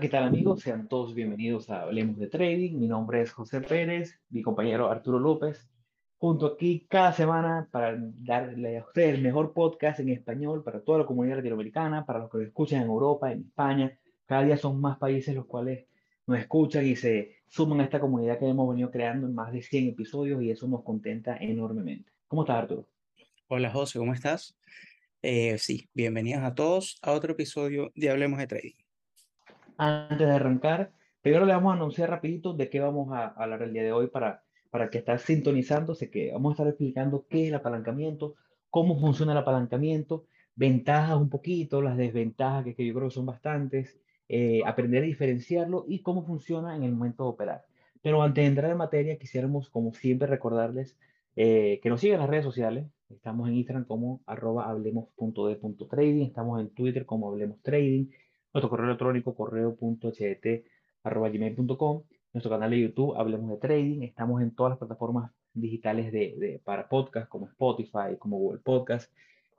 ¿qué tal amigos? Sean todos bienvenidos a Hablemos de Trading. Mi nombre es José Pérez, mi compañero Arturo López, junto aquí cada semana para darle a ustedes el mejor podcast en español para toda la comunidad latinoamericana, para los que lo escuchan en Europa, en España. Cada día son más países los cuales nos escuchan y se suman a esta comunidad que hemos venido creando en más de 100 episodios y eso nos contenta enormemente. ¿Cómo estás, Arturo? Hola, José, ¿cómo estás? Eh, sí, bienvenidos a todos a otro episodio de Hablemos de Trading. Antes de arrancar, primero le vamos a anunciar rapidito de qué vamos a hablar el día de hoy para, para que estés sintonizándose, que vamos a estar explicando qué es el apalancamiento, cómo funciona el apalancamiento, ventajas un poquito, las desventajas que, que yo creo que son bastantes, eh, aprender a diferenciarlo y cómo funciona en el momento de operar. Pero antes de entrar en materia, quisiéramos, como siempre, recordarles eh, que nos sigan las redes sociales. Estamos en Instagram como arroba hablemos.de.trading, estamos en Twitter como hablemos trading, nuestro correo electrónico correo.ht.gmail.com, nuestro canal de YouTube Hablemos de Trading, estamos en todas las plataformas digitales de, de, para podcast como Spotify, como Google Podcast.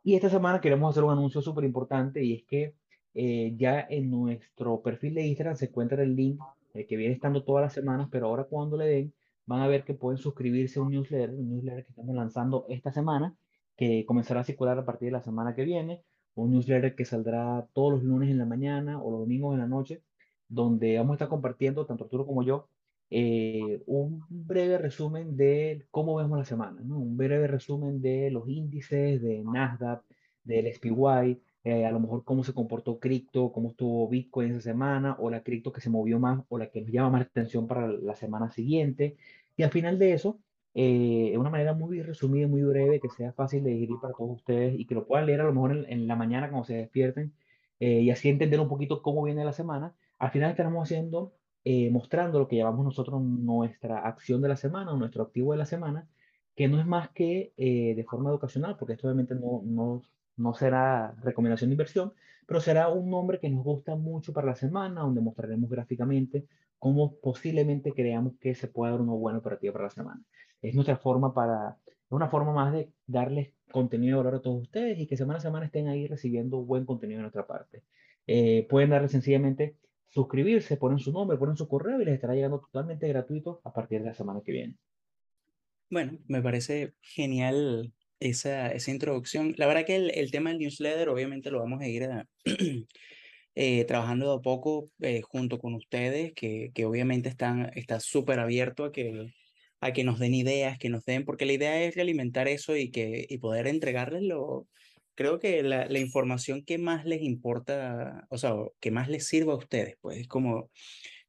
Y esta semana queremos hacer un anuncio súper importante y es que eh, ya en nuestro perfil de Instagram se encuentra el link eh, que viene estando todas las semanas, pero ahora cuando le den van a ver que pueden suscribirse a un newsletter, un newsletter que estamos lanzando esta semana, que comenzará a circular a partir de la semana que viene, un newsletter que saldrá todos los lunes en la mañana o los domingos en la noche, donde vamos a estar compartiendo, tanto Arturo como yo, eh, un breve resumen de cómo vemos la semana, ¿no? un breve resumen de los índices de Nasdaq, del SPY, eh, a lo mejor cómo se comportó cripto, cómo estuvo Bitcoin esa semana, o la cripto que se movió más, o la que nos llama más atención para la semana siguiente. Y al final de eso, eh, una manera muy resumida, muy breve, que sea fácil de digerir para todos ustedes y que lo puedan leer a lo mejor en, la mañana cuando se despierten eh, y así entender un poquito cómo viene la semana. Al final estaremos haciendo, eh, mostrando lo que llamamos nosotros nuestra acción de la semana o nuestro activo de la semana, que no es más que de forma educacional, porque esto obviamente no, no, no será recomendación de inversión, pero será un nombre que nos gusta mucho para la semana, donde mostraremos gráficamente cómo posiblemente creamos que se pueda dar una buena operativa para la semana. Es nuestra forma para, es una forma más de darles contenido de valor a todos ustedes y que semana a semana estén ahí recibiendo buen contenido de nuestra parte. Eh, pueden darle sencillamente suscribirse, ponen su nombre, ponen su correo y les estará llegando totalmente gratuito a partir de la semana que viene. Bueno, me parece genial esa, esa introducción. La verdad que el, el tema del newsletter obviamente lo vamos a ir a, Eh, trabajando de a poco eh, junto con ustedes, que, que obviamente están, está súper abierto a que, a que nos den ideas, que nos den, porque la idea es realimentar eso y, que, y poder entregarles lo, creo que la, la información que más les importa, o sea, que más les sirva a ustedes, pues es como,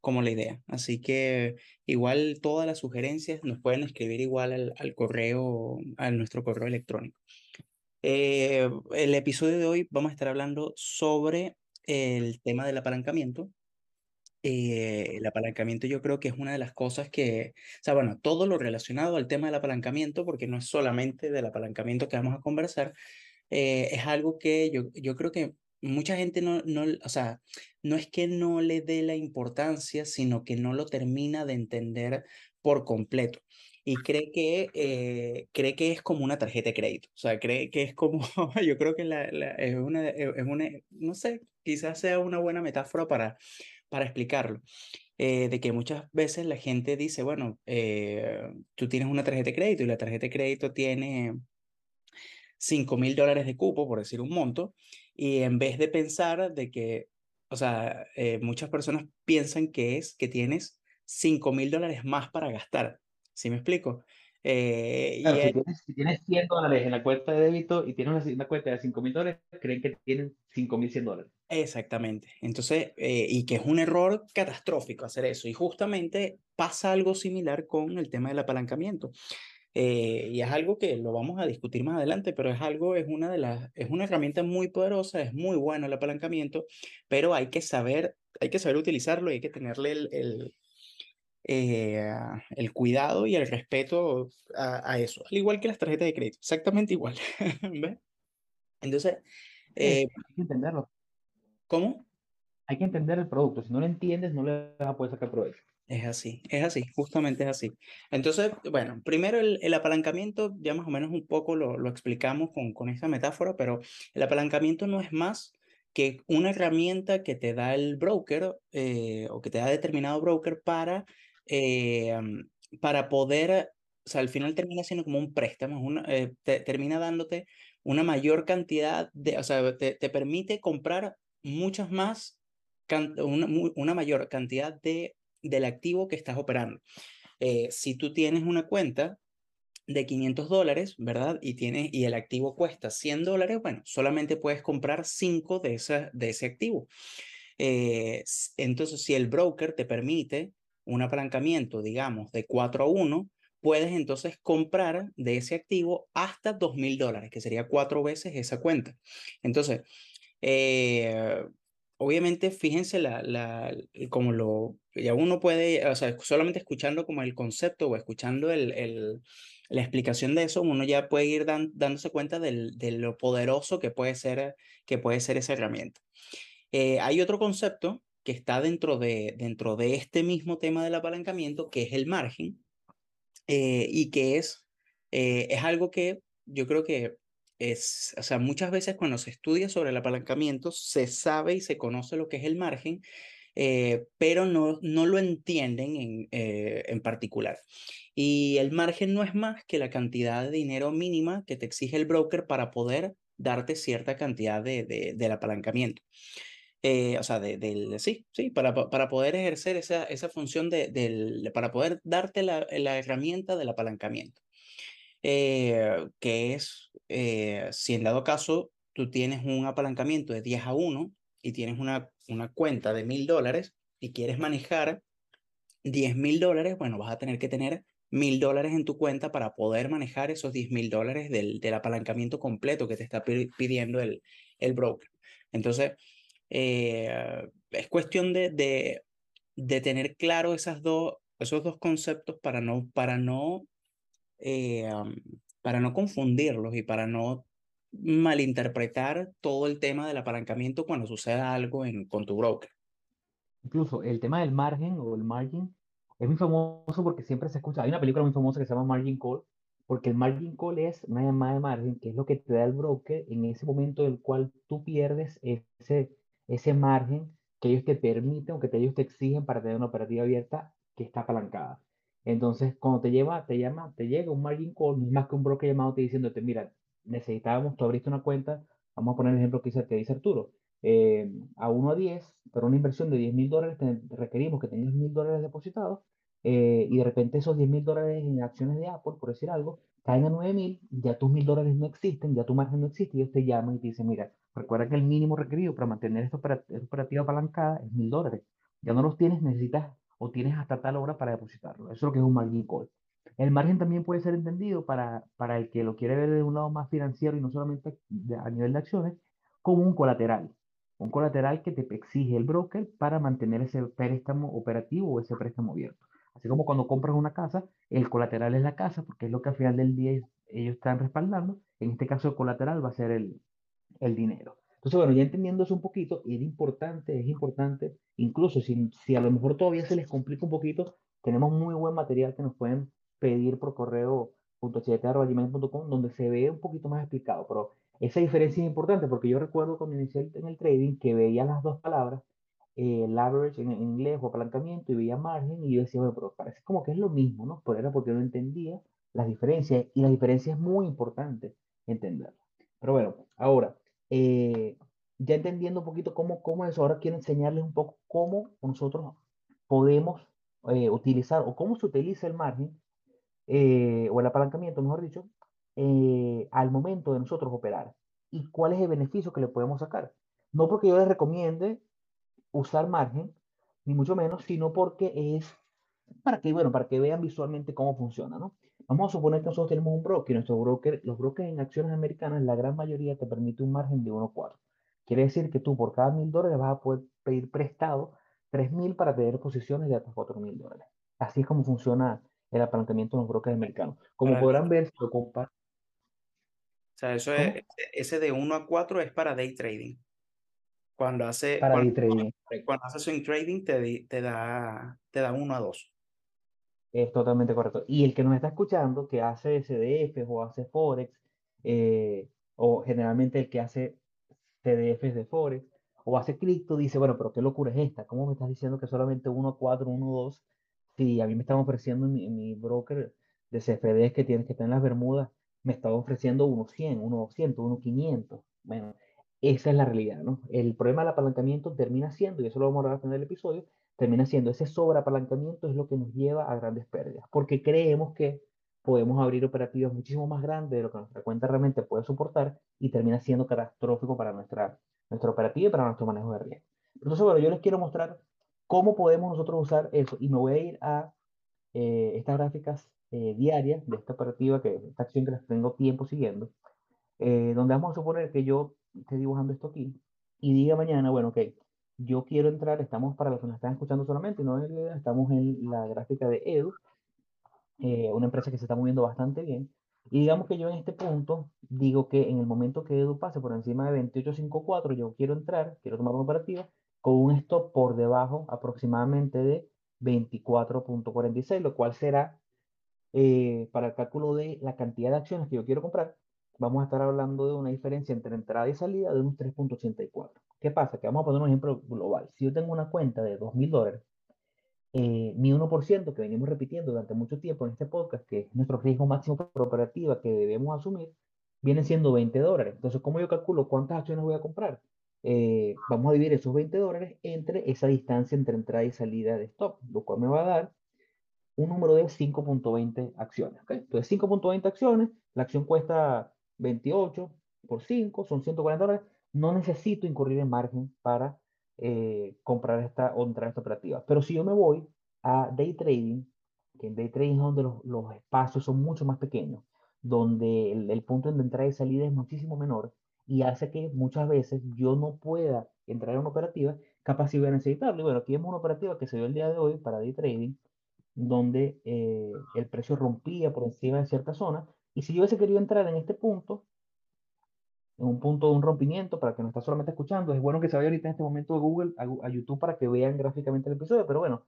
como la idea. Así que igual todas las sugerencias nos pueden escribir igual al, al correo, a nuestro correo electrónico. Eh, el episodio de hoy vamos a estar hablando sobre el tema del apalancamiento. Eh, el apalancamiento yo creo que es una de las cosas que, o sea, bueno, todo lo relacionado al tema del apalancamiento, porque no es solamente del apalancamiento que vamos a conversar, eh, es algo que yo, yo creo que mucha gente no, no, o sea, no es que no le dé la importancia, sino que no lo termina de entender por completo y cree que, eh, cree que es como una tarjeta de crédito. O sea, cree que es como, yo creo que la, es, una, es una, no sé, quizás sea una buena metáfora para, para explicarlo. Eh, de que muchas veces la gente dice, bueno, eh, tú tienes una tarjeta de crédito y la tarjeta de crédito tiene 5 mil dólares de cupo, por decir un monto, y en vez de pensar de que, o sea, muchas personas piensan que es que tienes 5 mil dólares más para gastar. ¿Sí me explico? Eh, claro, si, tienes, si, tienes, 100 dólares en la cuenta de débito y tienes una, cuenta de 5 mil dólares, creen que tienen 5 mil 100 dólares. Exactamente. Entonces, eh, y que es un error catastrófico hacer eso. Y justamente pasa algo similar con el tema del apalancamiento. Eh, y es algo que lo vamos a discutir más adelante, pero es algo, es una de las, es una herramienta muy poderosa, es muy bueno el apalancamiento, pero hay que saber, hay que saber utilizarlo y hay que tenerle el, el eh, el cuidado y el respeto a, eso, al igual que las tarjetas de crédito, exactamente igual. Entonces, eh, hay que entenderlo. ¿Cómo? Hay que entender el producto, si no lo entiendes no le vas a poder sacar provecho. Es así, es así, justamente es así. Entonces, bueno, primero el, el apalancamiento, ya más o menos un poco lo, lo explicamos con, con esta metáfora, pero el apalancamiento no es más que una herramienta que te da el broker eh, o que te da determinado broker para, eh, para poder, o sea, al final termina siendo como un préstamo, una, eh, termina dándote una mayor cantidad de, o sea, te, te permite comprar muchas más, una, mayor cantidad de, del activo que estás operando. si tú tienes una cuenta de 500 dólares, ¿verdad? Y, tiene, y el activo cuesta 100 dólares, bueno, solamente puedes comprar 5 de, esa, de ese activo. Eh, entonces, si el broker te permite un apalancamiento, digamos, de 4 a 1, puedes entonces comprar de ese activo hasta 2 mil dólares, que sería cuatro veces esa cuenta. Entonces, eh, obviamente, fíjense la, la, como lo, ya uno puede, o sea, solamente escuchando como el concepto o escuchando el, el la explicación de eso, uno ya puede ir dándose cuenta del, de lo poderoso que puede ser, que puede ser esa herramienta. Eh, hay otro concepto que está dentro de, dentro de este mismo tema del apalancamiento, que es el margen, eh, y que es, eh, es algo que yo creo que es, o sea, muchas veces cuando se estudia sobre el apalancamiento, se sabe y se conoce lo que es el margen, pero no, no lo entienden en, en particular. Y el margen no es más que la cantidad de dinero mínima que te exige el broker para poder darte cierta cantidad de, de del apalancamiento. Eh, o sea, de, del, sí, sí, para, para poder ejercer esa, esa función de, del, para poder darte la, la herramienta del apalancamiento. Eh, que es, eh, si en dado caso tú tienes un apalancamiento de 10 a 1 y tienes una, una cuenta de mil dólares y quieres manejar 10 mil dólares, bueno, vas a tener que tener mil dólares en tu cuenta para poder manejar esos 10 mil dólares del, del, apalancamiento completo que te está pidiendo el, el broker. Entonces, eh, es cuestión de, de, tener claro esas dos, esos dos conceptos para no, para no, eh, para no confundirlos y para no malinterpretar todo el tema del apalancamiento cuando suceda algo en, con tu broker. Incluso el tema del margen o el margin es muy famoso porque siempre se escucha. Hay una película muy famosa que se llama Margin Call, porque el margin call es una llamada de margen, que es lo que te da el broker en ese momento en el cual tú pierdes ese, ese margen que ellos te permiten o que ellos te exigen para tener una operativa abierta que está apalancada. Entonces, cuando te lleva, te llama, te llega un margin call, no es más que un broker llamado te diciéndote, mira, necesitábamos, tú abriste una cuenta, vamos a poner el ejemplo que dice, te dice Arturo, eh, a 1 a 10, pero una inversión de 10 mil dólares, requerimos que tengas mil dólares depositados eh, y de repente esos 10 mil dólares en acciones de Apple, por decir algo, caen a 9 mil, ya tus mil dólares no existen, ya tu margen no existe, y ellos te llaman y te dicen, mira, recuerda que el mínimo requerido para mantener esta operativa apalancada es mil dólares. Ya no los tienes, necesitas o tienes hasta tal hora para depositarlo. Eso es lo que es un margin call. El margen también puede ser entendido para, para el que lo quiere ver de un lado más financiero y no solamente a nivel de acciones, como un colateral. Un colateral que te exige el broker para mantener ese préstamo operativo o ese préstamo abierto. Así como cuando compras una casa, el colateral es la casa, porque es lo que al final del día ellos están respaldando. En este caso, el colateral va a ser el, el dinero. Entonces, bueno, ya entendiendo eso un poquito, es importante, es importante, incluso si, si a lo mejor todavía se les complica un poquito, tenemos muy buen material que nos pueden pedir por correo .com donde se ve un poquito más explicado, pero esa diferencia es importante porque yo recuerdo cuando inicié en el trading que veía las dos palabras eh, leverage en, inglés o apalancamiento y veía margen y yo decía, bueno, pero parece como que es lo mismo, ¿no? Pero era porque no entendía las diferencias y la diferencia es muy importante entenderla. Pero bueno, ahora, eh, ya entendiendo un poquito cómo, cómo es, ahora quiero enseñarles un poco cómo nosotros podemos eh, utilizar o cómo se utiliza el margen eh, o el apalancamiento, mejor dicho, al momento de nosotros operar y cuál es el beneficio que le podemos sacar. No porque yo les recomiende usar margen, ni mucho menos, sino porque es para que, bueno, para que vean visualmente cómo funciona, ¿no? Vamos a suponer que nosotros tenemos un broker, nuestro broker, los brokers en acciones americanas, la gran mayoría te permite un margen de 1.4. Quiere decir que tú por cada mil dólares vas a poder pedir prestado 3.000 para tener posiciones de hasta 4.000 dólares. Así es como funciona el apalancamiento de los brokers americanos. Como podrán ver, si lo O sea, eso es, ese de 1 a 4 es para day trading. Cuando hace, cuando, trading. cuando hace swing trading te, te, da, te da uno a dos. Es totalmente correcto. Y el que nos está escuchando, que hace CDF o hace Forex, eh, o generalmente el que hace CDFs de Forex, o hace cripto, dice, bueno, pero qué locura es esta, ¿cómo me estás diciendo que solamente 1 a 4, 1 a 2? Si a mí me están ofreciendo en mi, mi broker de CFDs que tienes que estar en las Bermudas, me estaba ofreciendo 1 100, 1 200, 1 500. Bueno, esa es la realidad, ¿no? El problema del apalancamiento termina siendo, y eso lo vamos a hablar en el episodio, termina siendo ese sobreapalancamiento es lo que nos lleva a grandes pérdidas, porque creemos que podemos abrir operativas muchísimo más grandes de lo que nuestra cuenta realmente puede soportar y termina siendo catastrófico para nuestra, nuestra operativa y para nuestro manejo de riesgo. Entonces, bueno, yo les quiero mostrar cómo podemos nosotros usar eso y me voy a ir a eh, estas gráficas eh, diarias de esta operativa, que esta acción que les tengo tiempo siguiendo, eh, donde vamos a suponer que yo esté dibujando esto aquí y diga mañana, bueno, ok, yo quiero entrar, estamos para los que nos están escuchando solamente, no estamos en la gráfica de Edu, eh, una empresa que se está moviendo bastante bien. Y digamos que yo en este punto digo que en el momento que Edu pase por encima de 28.54, yo quiero entrar, quiero tomar una operativa con un stop por debajo aproximadamente de 24.46, lo cual será eh, para el cálculo de la cantidad de acciones que yo quiero comprar, vamos a estar hablando de una diferencia entre entrada y salida de unos 3.84. ¿Qué pasa? Que vamos a poner un ejemplo global. Si yo tengo una cuenta de 2.000 dólares eh, mi 1% que venimos repitiendo durante mucho tiempo en este podcast, que es nuestro riesgo máximo por operativa que debemos asumir, viene siendo 20 dólares. Entonces, ¿cómo yo calculo cuántas acciones voy a comprar? Eh, vamos a dividir esos 20 dólares entre esa distancia entre entrada y salida de stop, lo cual me va a dar un número de 5.20 acciones. Entonces, 5.20 acciones, la acción cuesta 28 por 5, son 140 dólares. No necesito incurrir en margen para eh, comprar esta o entrar esta operativa. Pero si yo me voy a day trading, que en day trading es donde los, los espacios son mucho más pequeños, donde el, el, punto de entrada y salida es muchísimo menor y hace que muchas veces yo no pueda entrar en una operativa capaz si voy a necesitarlo. Y bueno, aquí vemos una operativa que se dio el día de hoy para day trading, donde eh, el precio rompía por encima de cierta zona. Y si yo hubiese querido entrar en este punto, en un punto de un rompimiento, para que no está solamente escuchando, es bueno que se vaya ahorita en este momento a Google, a, YouTube, para que vean gráficamente el episodio, pero bueno,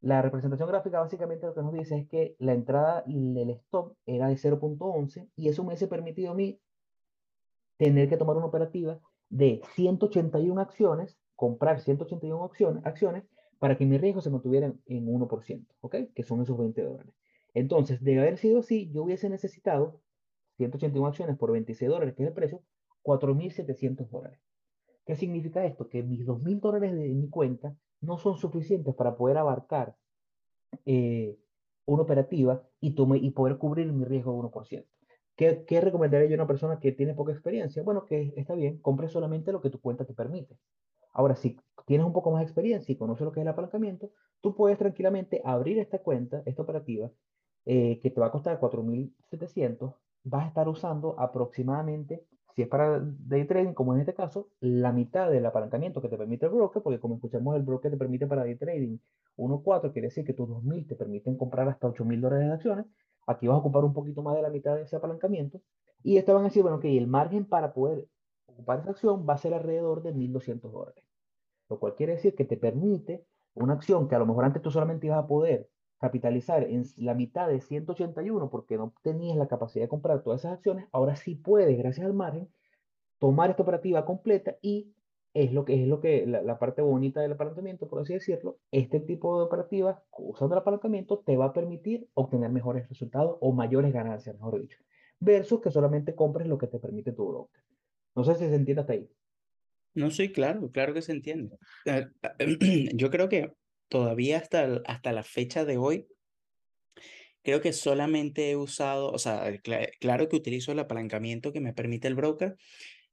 la representación gráfica básicamente lo que nos dice es que la entrada y el stop era de 0.11 y eso me hubiese permitido a mí tener que tomar una operativa de 181 acciones, comprar 181 acciones, acciones para que mi riesgo se mantuviera en 1%, ¿ok? Que son esos 20 dólares. Entonces, de haber sido así, yo hubiese necesitado 181 acciones por 26 dólares, que es el precio, 4.700 dólares. ¿Qué significa esto? Que mis 2.000 dólares de mi cuenta no son suficientes para poder abarcar eh, una operativa y, poder cubrir mi riesgo de 1%. ¿Qué, ¿Qué recomendaría yo a una persona que tiene poca experiencia? Bueno, que está bien, compre solamente lo que tu cuenta te permite. Ahora, si tienes un poco más de experiencia y conoces lo que es el apalancamiento, tú puedes tranquilamente abrir esta cuenta, esta operativa, eh, que te va a costar 4.700, vas a estar usando aproximadamente si es para day trading, como en este caso, la mitad del apalancamiento que te permite el broker, porque como escuchamos, el broker te permite para day trading 1.4, quiere decir que tus 2.000 te permiten comprar hasta 8.000 dólares de acciones. Aquí vas a ocupar un poquito más de la mitad de ese apalancamiento. Y esto van a decir, bueno, que el margen para poder ocupar esa acción va a ser alrededor de 1.200 dólares. Lo cual quiere decir que te permite una acción que a lo mejor antes tú solamente ibas a poder capitalizar en la mitad de 181 porque no tenías la capacidad de comprar todas esas acciones, ahora sí puedes, gracias al margen, tomar esta operativa completa y es lo que es lo que la, parte bonita del apalancamiento, por así decirlo, este tipo de operativas usando el apalancamiento te va a permitir obtener mejores resultados o mayores ganancias, mejor dicho, versus que solamente compres lo que te permite tu broker. No sé si se entiende hasta ahí. No, sí, claro, claro que se entiende. Eh, yo creo que todavía hasta, hasta la fecha de hoy, creo que solamente he usado, o sea, claro que utilizo el apalancamiento que me permite el broker,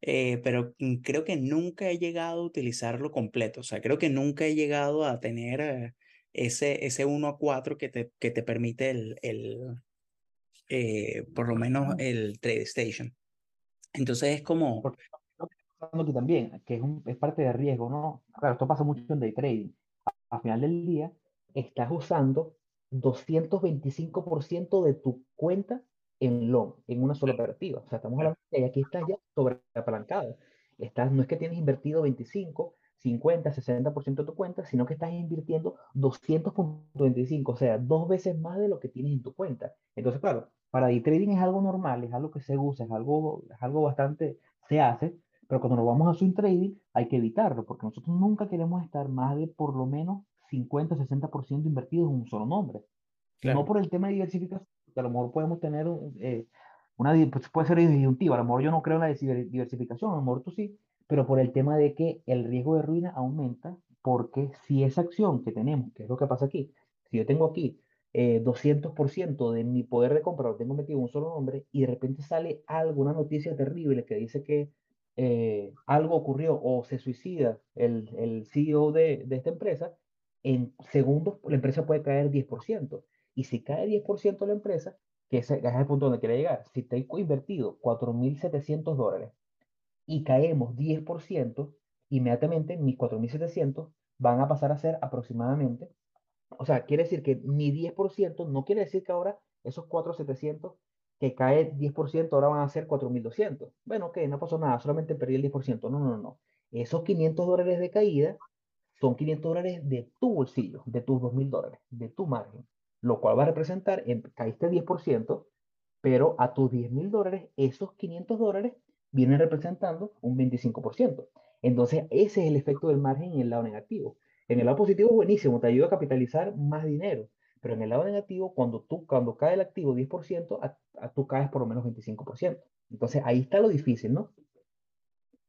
eh, pero creo que nunca he llegado a utilizarlo completo, o sea, creo que nunca he llegado a tener eh, ese, ese 1 a 4 que te, que te permite el, el eh, por lo menos el Trade Station. Entonces es como... Aquí también, que es, un, es parte de riesgo, ¿no? Claro, esto pasa mucho en day trading al final del día estás usando 225% de tu cuenta en long, en una sola operativa. O sea, estamos hablando de que aquí estás ya sobre apalancado. Estás, no es que tienes invertido 25, 50, 60% de tu cuenta, sino que estás invirtiendo 200.25, o sea, dos veces más de lo que tienes en tu cuenta. Entonces, claro, para day trading es algo normal, es algo que se usa, es algo, es algo bastante, se hace, Pero cuando nos vamos a swing trading, hay que evitarlo, porque nosotros nunca queremos estar más de por lo menos 50-60% invertidos en un solo nombre. Claro. No por el tema de diversificación, que a lo mejor podemos tener eh, una, pues puede ser disyuntiva, a lo mejor yo no creo en la diversificación, a lo mejor tú sí, pero por el tema de que el riesgo de ruina aumenta, porque si esa acción que tenemos, que es lo que pasa aquí, si yo tengo aquí eh, 200% de mi poder de compra lo tengo metido en un solo nombre y de repente sale algo, una noticia terrible que dice que eh, algo ocurrió o se suicida el, el CEO de, de, esta empresa, en segundos la empresa puede caer 10%. Y si cae 10% la empresa, que es el punto donde quiere llegar, si tengo invertido 4.700 dólares y caemos 10%, inmediatamente mis 4.700 van a pasar a ser aproximadamente, o sea, quiere decir que mi 10% no quiere decir que ahora esos 4.700 que cae 10%, ahora van a ser 4.200. Bueno, ok, no pasó nada, solamente perdí el 10%. No, no, no. Esos 500 dólares de caída son 500 dólares de tu bolsillo, de tus 2.000 dólares, de tu margen, lo cual va a representar, en, caíste 10%, pero a tus 10.000 dólares, esos 500 dólares vienen representando un 25%. Entonces, ese es el efecto del margen en el lado negativo. En el lado positivo buenísimo, te ayuda a capitalizar más dinero, pero en el lado negativo, cuando, tú, cuando cae el activo 10%, a, a tú caes por lo menos 25%. Entonces, ahí está lo difícil, ¿no?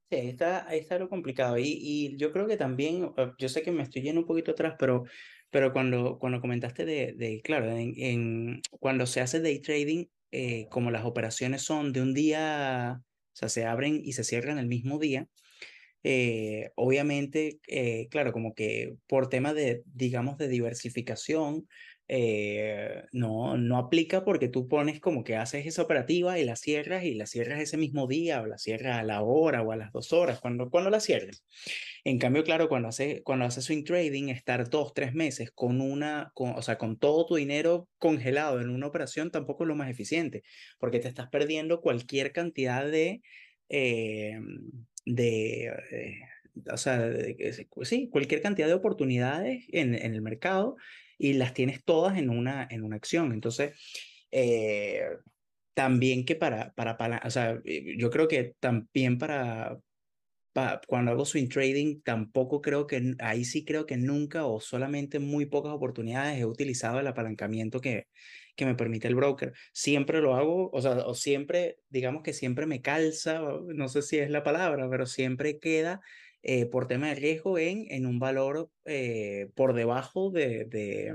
Sí, ahí está, ahí está lo complicado. Y, y yo creo que también, eh, yo sé que me estoy yendo un poquito atrás, pero, pero cuando, cuando comentaste de, de claro, en, en, cuando se hace day trading, eh, como las operaciones son de un día, o sea, se abren y se cierran el mismo día, eh, obviamente, eh, claro, como que por tema de, digamos, de diversificación, eh, no, no aplica porque tú pones como que haces esa operativa y la cierras y la cierras ese mismo día o la cierras a la hora o a las dos horas, cuando, cuando la cierres. En cambio, claro, cuando haces cuando hace swing trading, estar dos, tres meses con una, o sea, con todo tu dinero congelado en una operación tampoco es lo más eficiente, porque te estás perdiendo cualquier cantidad de, eh, de, eh, o sea, de, sí, cualquier cantidad de oportunidades en, en el mercado y las tienes todas en una, en una acción. Entonces, eh, también que para, para, para, o sea, yo creo que también para, para, cuando hago swing trading, tampoco creo que, ahí sí creo que nunca o solamente muy pocas oportunidades he utilizado el apalancamiento que, que me permite el broker. Siempre lo hago, o sea, o siempre, digamos que siempre me calza, no sé si es la palabra, pero siempre queda eh, por tema de riesgo en, en un valor eh, por debajo de, de,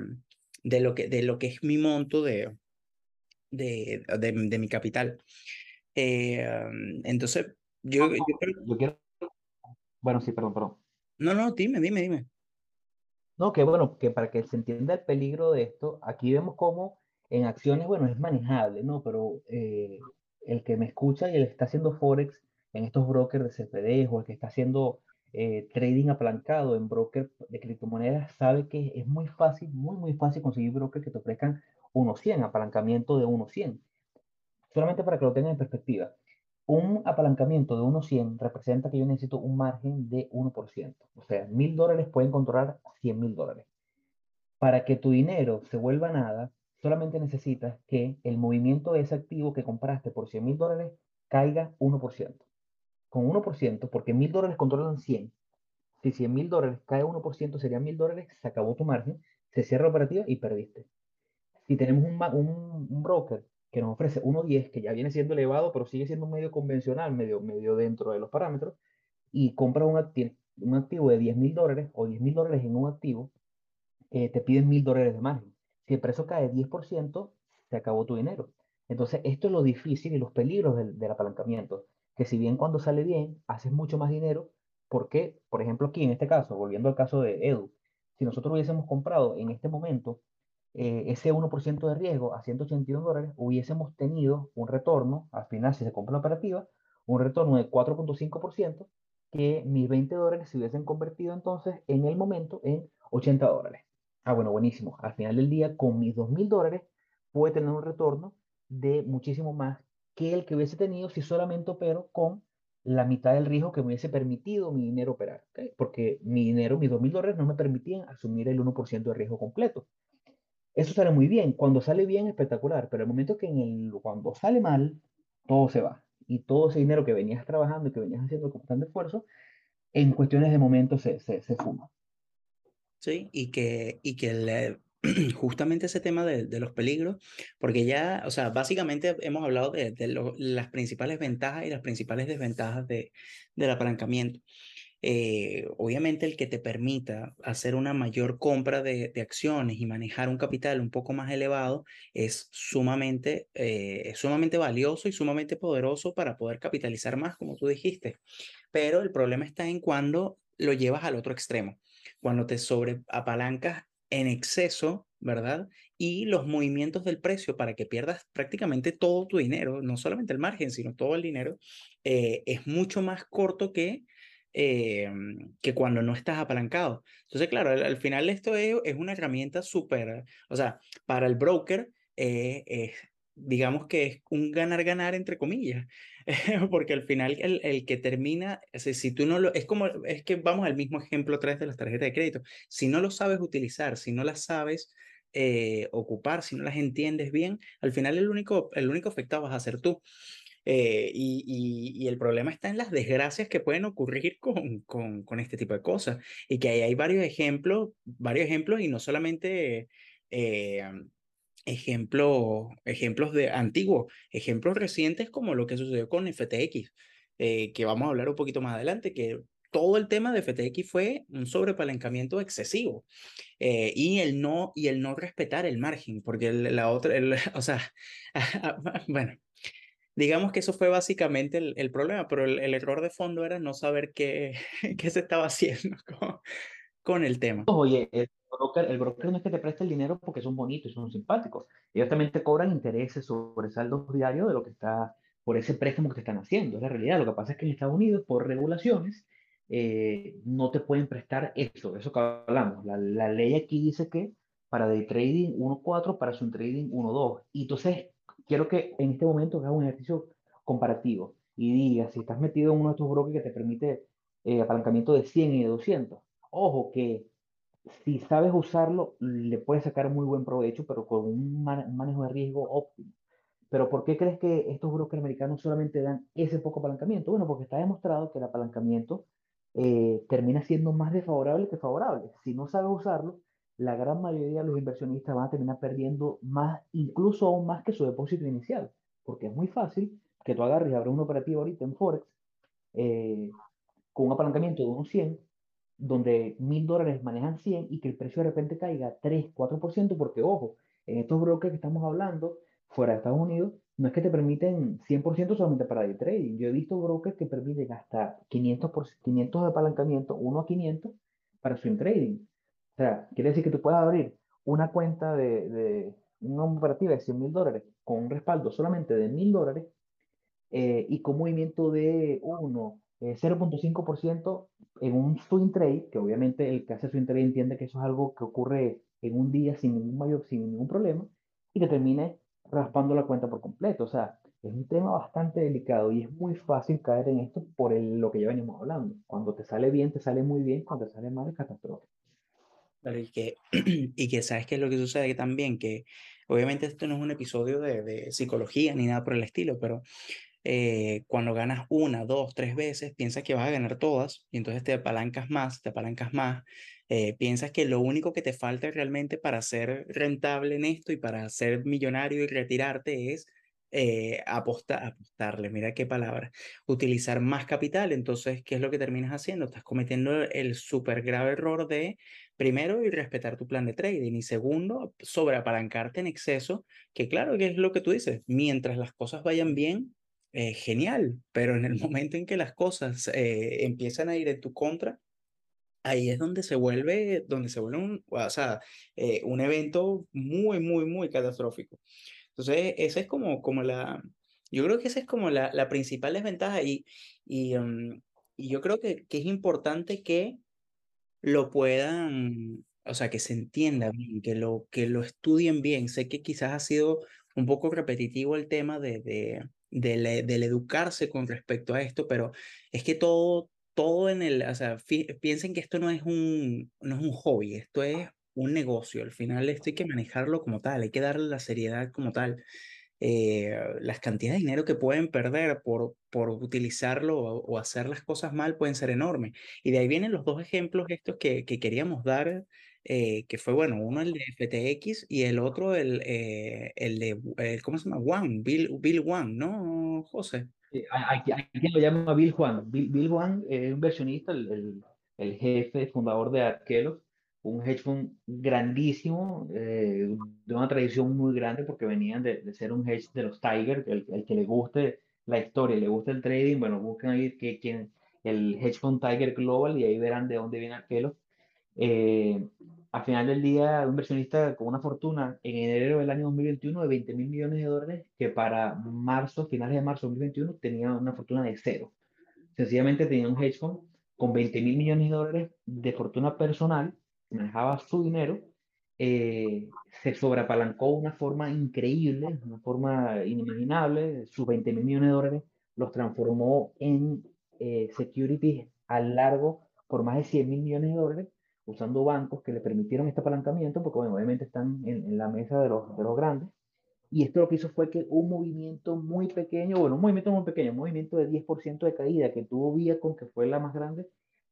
de, lo que, de lo que es mi monto de, de, de, de mi capital. Eh, entonces, yo, yo, creo... yo quiero... Bueno, sí, perdón, perdón. No, no, dime, dime, dime. No, que bueno, que para que se entienda el peligro de esto, aquí vemos cómo en acciones, bueno, es manejable, ¿no? Pero eh, el que me escucha y el que está haciendo Forex en estos brokers de CFD o el que está haciendo eh, trading apalancado en broker de criptomonedas sabe que es muy fácil, muy, muy fácil conseguir brokers que te ofrezcan 1.100, apalancamiento de 1.100. Solamente para que lo tengan en perspectiva. Un apalancamiento de 1.100 representa que yo necesito un margen de 1%. O sea, mil dólares pueden controlar 100 mil dólares. Para que tu dinero se vuelva nada, solamente necesitas que el movimiento de ese activo que compraste por 100 mil dólares caiga 1% con 1%, porque mil dólares controlan 100. Si 100 mil dólares cae 1%, serían mil dólares, se acabó tu margen, se cierra la operativa y perdiste. Si tenemos un, broker que nos ofrece 1.10, que ya viene siendo elevado, pero sigue siendo medio convencional, medio, medio dentro de los parámetros, y compra un, activo, de 10 mil dólares o 10 mil dólares en un activo, eh, te piden mil dólares de margen. Si el precio cae 10%, se acabó tu dinero. Entonces, esto es lo difícil y los peligros del apalancamiento que si bien cuando sale bien, haces mucho más dinero, porque, por ejemplo, aquí en este caso, volviendo al caso de Edu, si nosotros hubiésemos comprado en este momento eh, ese 1% de riesgo a 181 dólares, hubiésemos tenido un retorno, al final, si se compra la operativa, un retorno de 4.5%, que mis 20 dólares se hubiesen convertido entonces en el momento en 80 dólares. Ah, bueno, buenísimo. Al final del día, con mis 2.000 dólares, puede tener un retorno de muchísimo más que el que hubiese tenido si solamente opero con la mitad del riesgo que me hubiese permitido mi dinero operar. Porque mi dinero, mis 2.000 dólares, no me permitían asumir el 1% de riesgo completo. Eso sale muy bien. Cuando sale bien, espectacular. Pero el momento que en el, cuando sale mal, todo se va. y todo ese dinero que venías trabajando y que venías haciendo con bastante esfuerzo, en cuestiones de momento se, se, se fuma. Sí, y que, y que justamente ese tema de, de, los peligros, porque ya, o sea, básicamente hemos hablado de, de las principales ventajas y las principales desventajas de, del apalancamiento. Eh, obviamente el que te permita hacer una mayor compra de, acciones y manejar un capital un poco más elevado es sumamente, eh, sumamente valioso y sumamente poderoso para poder capitalizar más, como tú dijiste. Pero el problema está en cuando lo llevas al otro extremo, cuando te sobreapalancas en exceso, ¿verdad? Y los movimientos del precio para que pierdas prácticamente todo tu dinero, no solamente el margen, sino todo el dinero, eh, es mucho más corto que eh, que cuando no estás apalancado. Entonces, claro, al, al final esto es, es, una herramienta súper, o sea, para el broker, eh, digamos que es un ganar-ganar entre comillas, porque al final el, el que termina, si, si, tú no lo, es como, es que vamos al mismo ejemplo otra vez de las tarjetas de crédito, si no lo sabes utilizar, si no las sabes eh, ocupar, si no las entiendes bien, al final el único, el único afectado vas a ser tú. Eh, y, y, y, el problema está en las desgracias que pueden ocurrir con, con, con, este tipo de cosas. Y que ahí hay varios ejemplos, varios ejemplos y no solamente eh, ejemplos, ejemplos de antiguos, ejemplos recientes como lo que sucedió con FTX, eh, que vamos a hablar un poquito más adelante, que todo el tema de FTX fue un sobrepalancamiento excesivo eh, y, el no, y el no respetar el margen, porque el, la otra, el, o sea, bueno, digamos que eso fue básicamente el, el problema, pero el, el, error de fondo era no saber qué, qué se estaba haciendo con, con el tema. Oye, broker, el broker no es que te preste el dinero porque son bonitos y son simpáticos. Ellos también te cobran intereses sobre saldos diarios de lo que está, por ese préstamo que te están haciendo. Es la realidad. Lo que pasa es que en Estados Unidos, por regulaciones, eh, no te pueden prestar eso, eso que hablamos. La, la ley aquí dice que para day trading 1.4, para swing trading 1.2. Y entonces quiero que en este momento hagas un ejercicio comparativo y digas si estás metido en uno de estos brokers que te permite eh, apalancamiento de 100 y de 200. Ojo que si sabes usarlo, le puedes sacar muy buen provecho, pero con un, man un manejo de riesgo óptimo. Pero ¿por qué crees que estos brokers americanos solamente dan ese poco apalancamiento? Bueno, porque está demostrado que el apalancamiento eh, termina siendo más desfavorable que favorable. Si no sabes usarlo, la gran mayoría de los inversionistas van a terminar perdiendo más, incluso aún más que su depósito inicial, porque es muy fácil que tú agarres y abres una operativa ahorita en Forex eh, con un apalancamiento de unos 100, donde mil dólares manejan 100 y que el precio de repente caiga 3, 4%, porque ojo, en estos brokers que estamos hablando, fuera de Estados Unidos, no es que te permiten 100% solamente para day trading. Yo he visto brokers que permiten hasta 500, por, 500 de apalancamiento, 1 a 500, para swing trading. O sea, quiere decir que tú puedes abrir una cuenta de, de una operativa de 100 mil dólares con un respaldo solamente de mil dólares eh, y con movimiento de 1, eh, 0.5% en un swing trade, que obviamente el que hace swing trade entiende que eso es algo que ocurre en un día sin ningún mayor, sin ningún problema, y que termine raspando la cuenta por completo. O sea, es un tema bastante delicado y es muy fácil caer en esto por el, lo que ya venimos hablando. Cuando te sale bien, te sale muy bien, cuando te sale mal, es catastrófico. Y que, y que sabes qué es lo que sucede también, que obviamente esto no es un episodio de, de psicología ni nada por el estilo, pero eh, cuando ganas una, dos, tres veces, piensas que vas a ganar todas y entonces te apalancas más, te apalancas más, eh, piensas que lo único que te falta realmente para ser rentable en esto y para ser millonario y retirarte es eh, aposta, apostarle, mira qué palabra, utilizar más capital. Entonces, ¿qué es lo que terminas haciendo? Estás cometiendo el súper grave error de, primero, irrespetar tu plan de trading y segundo, sobreapalancarte en exceso, que claro que es lo que tú dices, mientras las cosas vayan bien, eh, genial, pero en el momento en que las cosas eh, empiezan a ir en tu contra, ahí es donde se vuelve, donde se vuelve un, o sea, eh, un evento muy, muy, muy catastrófico. Entonces, esa es como, como la, yo creo que esa es como la, la principal desventaja y, y, um, y yo creo que, que, es importante que lo puedan, o sea, que se entienda bien, que lo, que lo estudien bien. Sé que quizás ha sido un poco repetitivo el tema de, de, del, del educarse con respecto a esto, pero es que todo, todo en el, o sea, piensen que esto no es un, no es un hobby, esto es un negocio. Al final esto hay que manejarlo como tal, hay que darle la seriedad como tal. eh, las cantidades de dinero que pueden perder por, por utilizarlo o, hacer las cosas mal pueden ser enormes. Y de ahí vienen los dos ejemplos estos que, que queríamos dar, eh, que fue, bueno, uno el de FTX y el otro el, eh, el de, ¿cómo se llama? Wang, Bill, Bill Wang, ¿no, José? Aquí, aquí, lo llama Bill Juan. Bill, Bill Juan es un inversionista, el, el, el jefe fundador de Arkelo un hedge fund grandísimo, eh, de una tradición muy grande, porque venían de, de ser un hedge de los Tiger, el, el, que le guste la historia, le guste el trading, bueno, busquen ahí que, quién, el hedge fund Tiger Global y ahí verán de dónde viene Arkelo. Eh, al final del día, un inversionista con una fortuna en enero del año 2021 de 20 mil millones de dólares, que para marzo, finales de marzo de 2021, tenía una fortuna de cero. Sencillamente tenía un hedge fund con 20 mil millones de dólares de fortuna personal manejaba su dinero, eh, se sobreapalancó de una forma increíble, una forma inimaginable. Sus 20 mil millones de dólares los transformó en eh, securities a largo por más de 100 mil millones de dólares, usando bancos que le permitieron este apalancamiento, porque obviamente están en, en, la mesa de los, de los grandes. Y esto lo que hizo fue que un movimiento muy pequeño, bueno, un movimiento muy pequeño, un movimiento de 10% de caída que tuvo con que fue la más grande,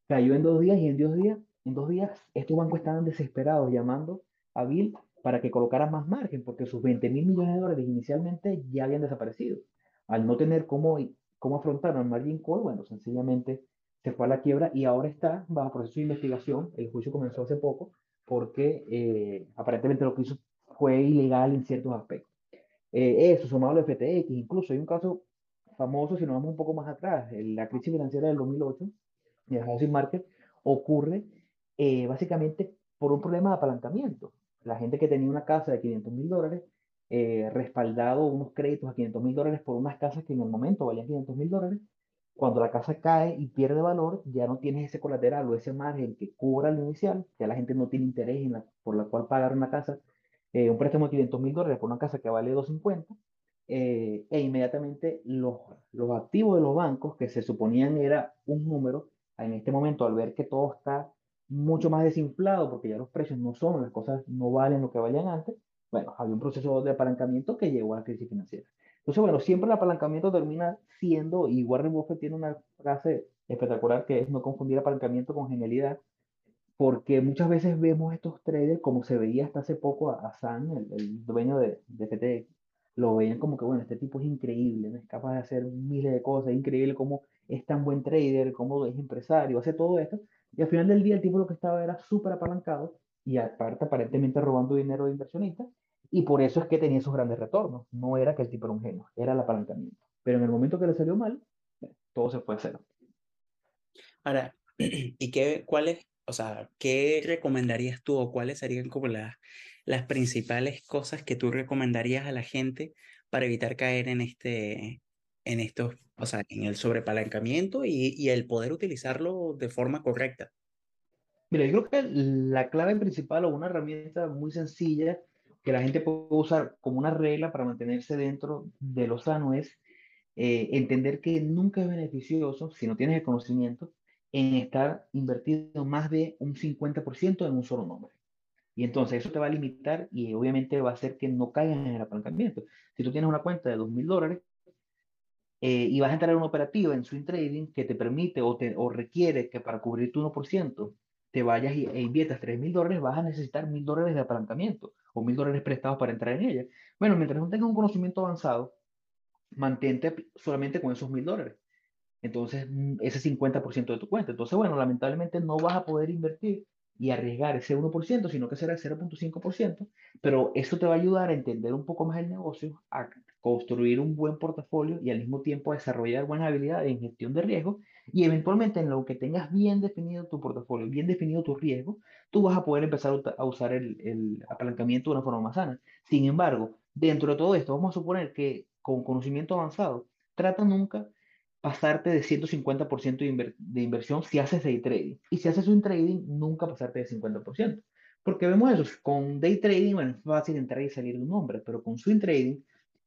cayó en dos días y en dos días en dos días, estos bancos estaban desesperados llamando a Bill para que colocara más margen, porque sus 20 mil millones de dólares inicialmente ya habían desaparecido. Al no tener cómo, cómo afrontar el margin call, bueno, sencillamente se fue a la quiebra y ahora está bajo proceso de investigación. El juicio comenzó hace poco porque eh, aparentemente lo que hizo fue ilegal en ciertos aspectos. Eh, eso, sumado al FTX, incluso hay un caso famoso, si nos vamos un poco más atrás, la crisis financiera del 2008, el housing market, ocurre eh, básicamente por un problema de apalancamiento. La gente que tenía una casa de 500 mil dólares, eh, respaldado unos créditos a 500 mil dólares por unas casas que en el momento valían 500 mil dólares, cuando la casa cae y pierde valor, ya no tienes ese colateral o ese margen que cubra lo inicial, ya la gente no tiene interés en la, por la cual pagar una casa, eh, un préstamo de 500 mil dólares por una casa que vale 250, e inmediatamente los, los activos de los bancos, que se suponían era un número, en este momento al ver que todo está mucho más desinflado porque ya los precios no son, las cosas no valen lo que valían antes, bueno, había un proceso de apalancamiento que llegó a la crisis financiera. Entonces, bueno, siempre el apalancamiento termina siendo, y Warren Buffett tiene una frase espectacular que es no confundir apalancamiento con genialidad, porque muchas veces vemos estos traders como se veía hasta hace poco a, Sam, el, el, dueño de, de FTX, lo veían como que, bueno, este tipo es increíble, es capaz de hacer miles de cosas, es increíble cómo es tan buen trader, cómo es empresario, hace todo esto, y al final del día el tipo lo que estaba era súper apalancado y aparte aparentemente robando dinero de inversionistas y por eso es que tenía esos grandes retornos. No era que el tipo era un genio, era el apalancamiento. Pero en el momento que le salió mal, todo se fue a cero. Ahora, ¿y qué, cuáles, o sea, qué recomendarías tú o cuáles serían como las, las principales cosas que tú recomendarías a la gente para evitar caer en este, en estos, o sea, en el sobrepalancamiento y, y el poder utilizarlo de forma correcta? Mira, yo creo que la clave principal o una herramienta muy sencilla que la gente puede usar como una regla para mantenerse dentro de lo sano es eh, entender que nunca es beneficioso, si no tienes el conocimiento, en estar invertido más de un 50% en un solo nombre. Y entonces eso te va a limitar y obviamente va a hacer que no caigas en el apalancamiento. Si tú tienes una cuenta de 2.000 dólares, eh, y vas a entrar en una operativa en swing trading que te permite o, te, o requiere que para cubrir tu 1% te vayas y, e inviertas 3 mil dólares, vas a necesitar mil dólares de apalancamiento o mil dólares prestados para entrar en ella. Bueno, mientras no tengas un conocimiento avanzado, mantente solamente con esos mil dólares. Entonces, mm, ese 50% de tu cuenta. Entonces, bueno, lamentablemente no vas a poder invertir y arriesgar ese 1%, sino que será el 0.5%, pero eso te va a ayudar a entender un poco más el negocio, a construir un buen portafolio y al mismo tiempo a desarrollar buenas habilidades en gestión de riesgo y eventualmente en lo que tengas bien definido tu portafolio, bien definido tu riesgo, tú vas a poder empezar a usar el, el apalancamiento de una forma más sana. Sin embargo, dentro de todo esto, vamos a suponer que con conocimiento avanzado, trata nunca pasarte de 150% de, de, inversión si haces day trading. Y si haces un trading, nunca pasarte de 50%. Porque vemos eso, con day trading, bueno, es fácil entrar y salir de un nombre, pero con swing trading,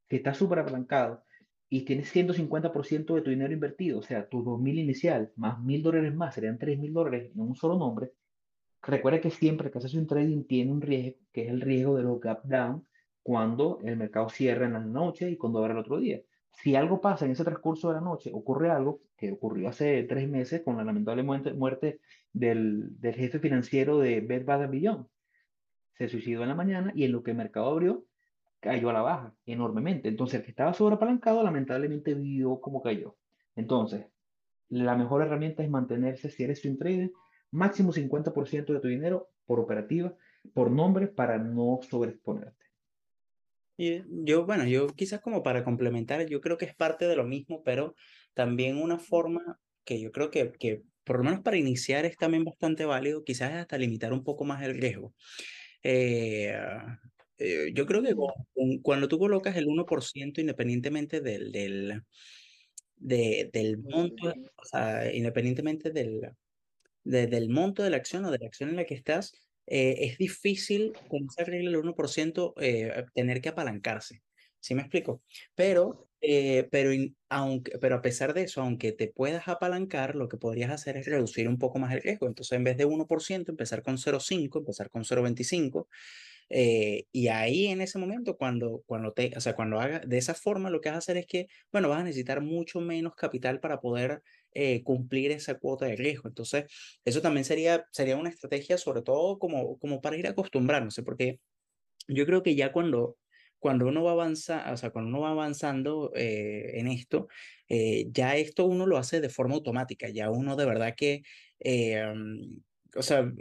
que está súper apalancado y tienes 150% de tu dinero invertido, o sea, tu 2.000 inicial más 1.000 dólares más, serían 3.000 dólares en un solo nombre, recuerda que siempre que haces un trading tiene un riesgo, que es el riesgo de los gap down, cuando el mercado cierra en la noche y cuando abre el otro día. Si algo pasa en ese transcurso de la noche, ocurre algo que ocurrió hace tres meses con la lamentable muerte, del, del, jefe financiero de Bed Bath Beyond. Se suicidó en la mañana y en lo que el mercado abrió, cayó a la baja enormemente. Entonces, el que estaba sobreapalancado, lamentablemente vio cómo cayó. Entonces, la mejor herramienta es mantenerse, si eres un trader, máximo 50% de tu dinero por operativa, por nombre, para no sobreexponerte. Y yo, bueno, yo quizás como para complementar, yo creo que es parte de lo mismo, pero también una forma que yo creo que, que por lo menos para iniciar es también bastante válido, quizás hasta limitar un poco más el riesgo. Eh, eh, yo creo que cuando tú colocas el 1% independientemente del, del, del monto, o sea, independientemente del, del monto de la acción o de la acción en la que estás, eh, es difícil con esa regla del 1% eh, tener que apalancarse. ¿Sí me explico? Pero, eh, pero, aunque, pero a pesar de eso, aunque te puedas apalancar, lo que podrías hacer es reducir un poco más el riesgo. Entonces, en vez de 1%, empezar con 0,5, empezar con 0,25 eh, y ahí en ese momento, cuando, cuando te, o sea, cuando hagas de esa forma, lo que vas a hacer es que, bueno, vas a necesitar mucho menos capital para poder eh, cumplir esa cuota de riesgo. Entonces, eso también sería, sería una estrategia, sobre todo como, como para ir acostumbrándose, porque yo creo que ya cuando, cuando uno va avanzando, o sea, cuando uno va avanzando eh, en esto, ya esto uno lo hace de forma automática, ya uno de verdad que o sea,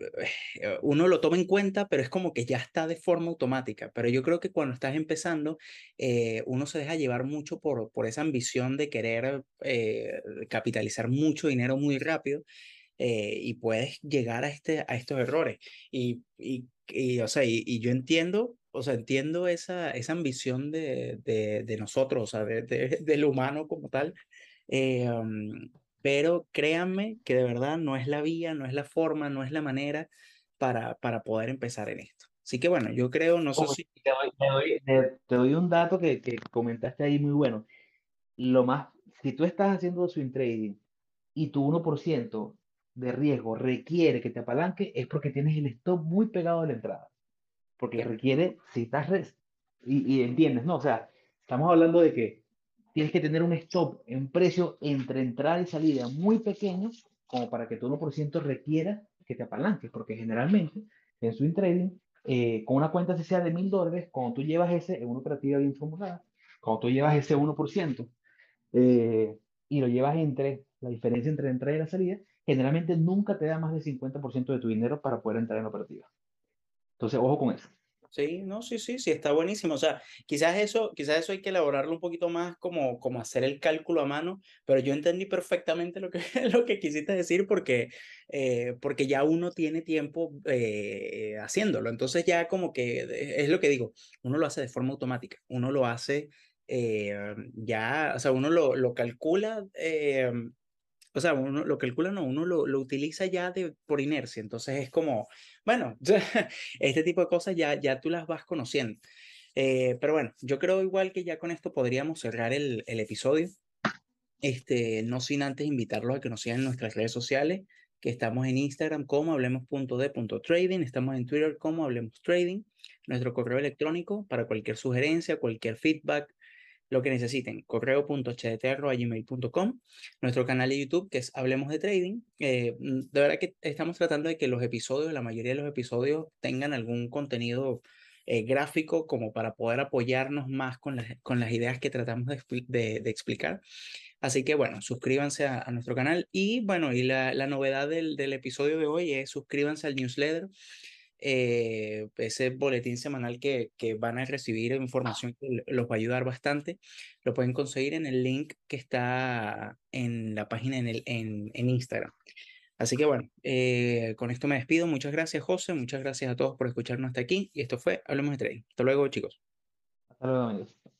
eh, uno lo toma en cuenta, pero es como que ya está de forma automática. Pero yo creo que cuando estás empezando, eh, uno se deja llevar mucho por, por esa ambición de querer eh, capitalizar mucho dinero muy rápido y puedes llegar a, este, a estos errores. Y, y, y o sea, y, yo entiendo, o sea, entiendo esa, esa ambición de, de, de nosotros, o sea, de, del humano como tal. Um, pero créanme que de verdad no es la vía, no es la forma, no es la manera para, para poder empezar en esto. Así que bueno, yo creo, no sé si... Te doy, te, doy, un dato que, que, comentaste ahí muy bueno. Lo más, si tú estás haciendo swing trading y tu 1% de riesgo requiere que te apalanque, es porque tienes el stop muy pegado a la entrada. Porque requiere, si estás... y, y entiendes, ¿no? O sea, estamos hablando de que tienes que tener un stop en precio entre entrada y salida muy pequeño, como para que tu 1% requiera que te apalanques, porque generalmente en swing trading, eh, con una cuenta sea de mil dólares, cuando tú llevas ese, en una operativa bien formulada, cuando tú llevas ese 1% eh, y lo llevas entre la diferencia entre la entrada y la salida, generalmente nunca te da más del 50% de tu dinero para poder entrar en la operativa. Entonces, ojo con eso. Sí, no, sí, sí, sí, está buenísimo. O sea, quizás eso, quizás eso hay que elaborarlo un poquito más como, como hacer el cálculo a mano, pero yo entendí perfectamente lo que, lo que quisiste decir porque, eh, porque ya uno tiene tiempo eh, haciéndolo. Entonces ya como que es lo que digo, uno lo hace de forma automática, uno lo hace eh, ya, o sea, uno lo, lo calcula o sea, uno lo calcula, no, uno lo, lo utiliza ya de, por inercia, entonces es como, bueno, este tipo de cosas ya, ya tú las vas conociendo. Eh, pero bueno, yo creo igual que ya con esto podríamos cerrar el, episodio. Este, no sin antes invitarlos a que nos sigan en nuestras redes sociales, que estamos en Instagram como hablemos.de.trading, estamos en Twitter como hablemos trading, nuestro correo electrónico para cualquier sugerencia, cualquier feedback, lo que necesiten, correo.hdt.gmail.com, nuestro canal de YouTube que es Hablemos de Trading. Eh, mm, de verdad que estamos tratando de que los episodios, la mayoría de los episodios, tengan algún contenido eh, gráfico como para poder apoyarnos más con las, con las ideas que tratamos de, explicar. Así que bueno, suscríbanse a, nuestro canal y bueno, y la, la novedad del, del episodio de hoy es suscríbanse al newsletter. Eh, ese boletín semanal que, que, van a recibir información que los va a ayudar bastante. Lo pueden conseguir en el link que está en la página en, el, en, en Instagram. Así que bueno, eh, con esto me despido. Muchas gracias, José. Muchas gracias a todos por escucharnos hasta aquí. Y esto fue Hablemos de Trading. Hasta luego, chicos. Hasta luego, amigos.